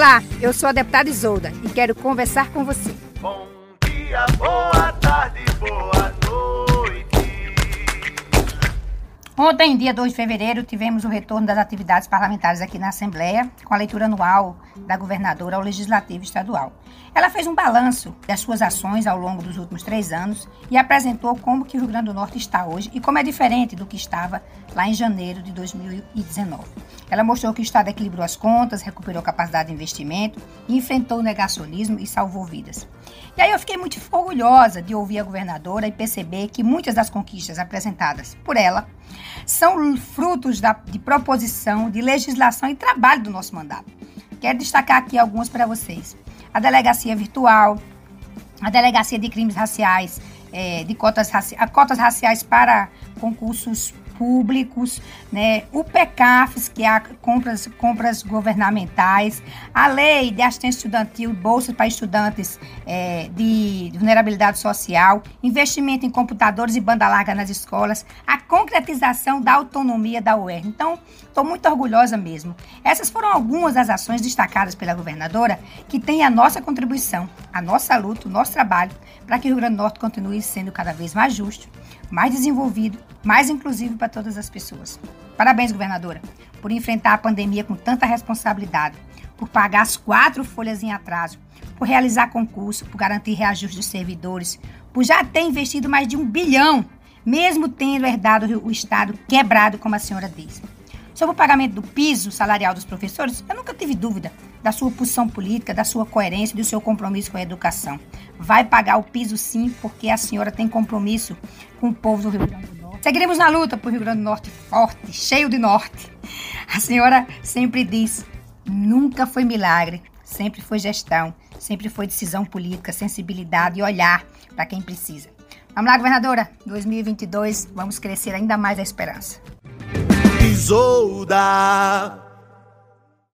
Olá, eu sou a deputada Isolda e quero conversar com você. Bom dia, boa Ontem, dia 2 de fevereiro, tivemos o retorno das atividades parlamentares aqui na Assembleia, com a leitura anual da governadora ao Legislativo Estadual. Ela fez um balanço das suas ações ao longo dos últimos três anos e apresentou como que o Rio Grande do Norte está hoje e como é diferente do que estava lá em janeiro de 2019. Ela mostrou que o Estado equilibrou as contas, recuperou capacidade de investimento, enfrentou o negacionismo e salvou vidas. E aí eu fiquei muito orgulhosa de ouvir a governadora e perceber que muitas das conquistas apresentadas por ela são frutos da, de proposição, de legislação e trabalho do nosso mandato. Quero destacar aqui algumas para vocês. A delegacia virtual, a delegacia de crimes raciais, é, de cotas, raci cotas raciais para concursos públicos, né? o PECAFs, que é a compras, compras governamentais, a lei de assistência estudantil, bolsas para estudantes é, de vulnerabilidade social, investimento em computadores e banda larga nas escolas, a concretização da autonomia da UER. Então, estou muito orgulhosa mesmo. Essas foram algumas das ações destacadas pela governadora que têm a nossa contribuição, a nossa luta, o nosso trabalho para que o Rio Grande do Norte continue sendo cada vez mais justo, mais desenvolvido, mais inclusivo para todas as pessoas. Parabéns, governadora, por enfrentar a pandemia com tanta responsabilidade, por pagar as quatro folhas em atraso, por realizar concurso, por garantir reajuste dos servidores, por já ter investido mais de um bilhão, mesmo tendo herdado o Estado quebrado, como a senhora diz. Sobre o pagamento do piso salarial dos professores, eu nunca tive dúvida da sua posição política, da sua coerência, do seu compromisso com a educação. Vai pagar o piso sim, porque a senhora tem compromisso com o povo do Rio Grande do Norte. Seguiremos na luta por Rio Grande do Norte forte, cheio de norte. A senhora sempre diz: nunca foi milagre, sempre foi gestão, sempre foi decisão política, sensibilidade e olhar para quem precisa. Vamos lá, governadora. 2022, vamos crescer ainda mais a esperança. Isolda.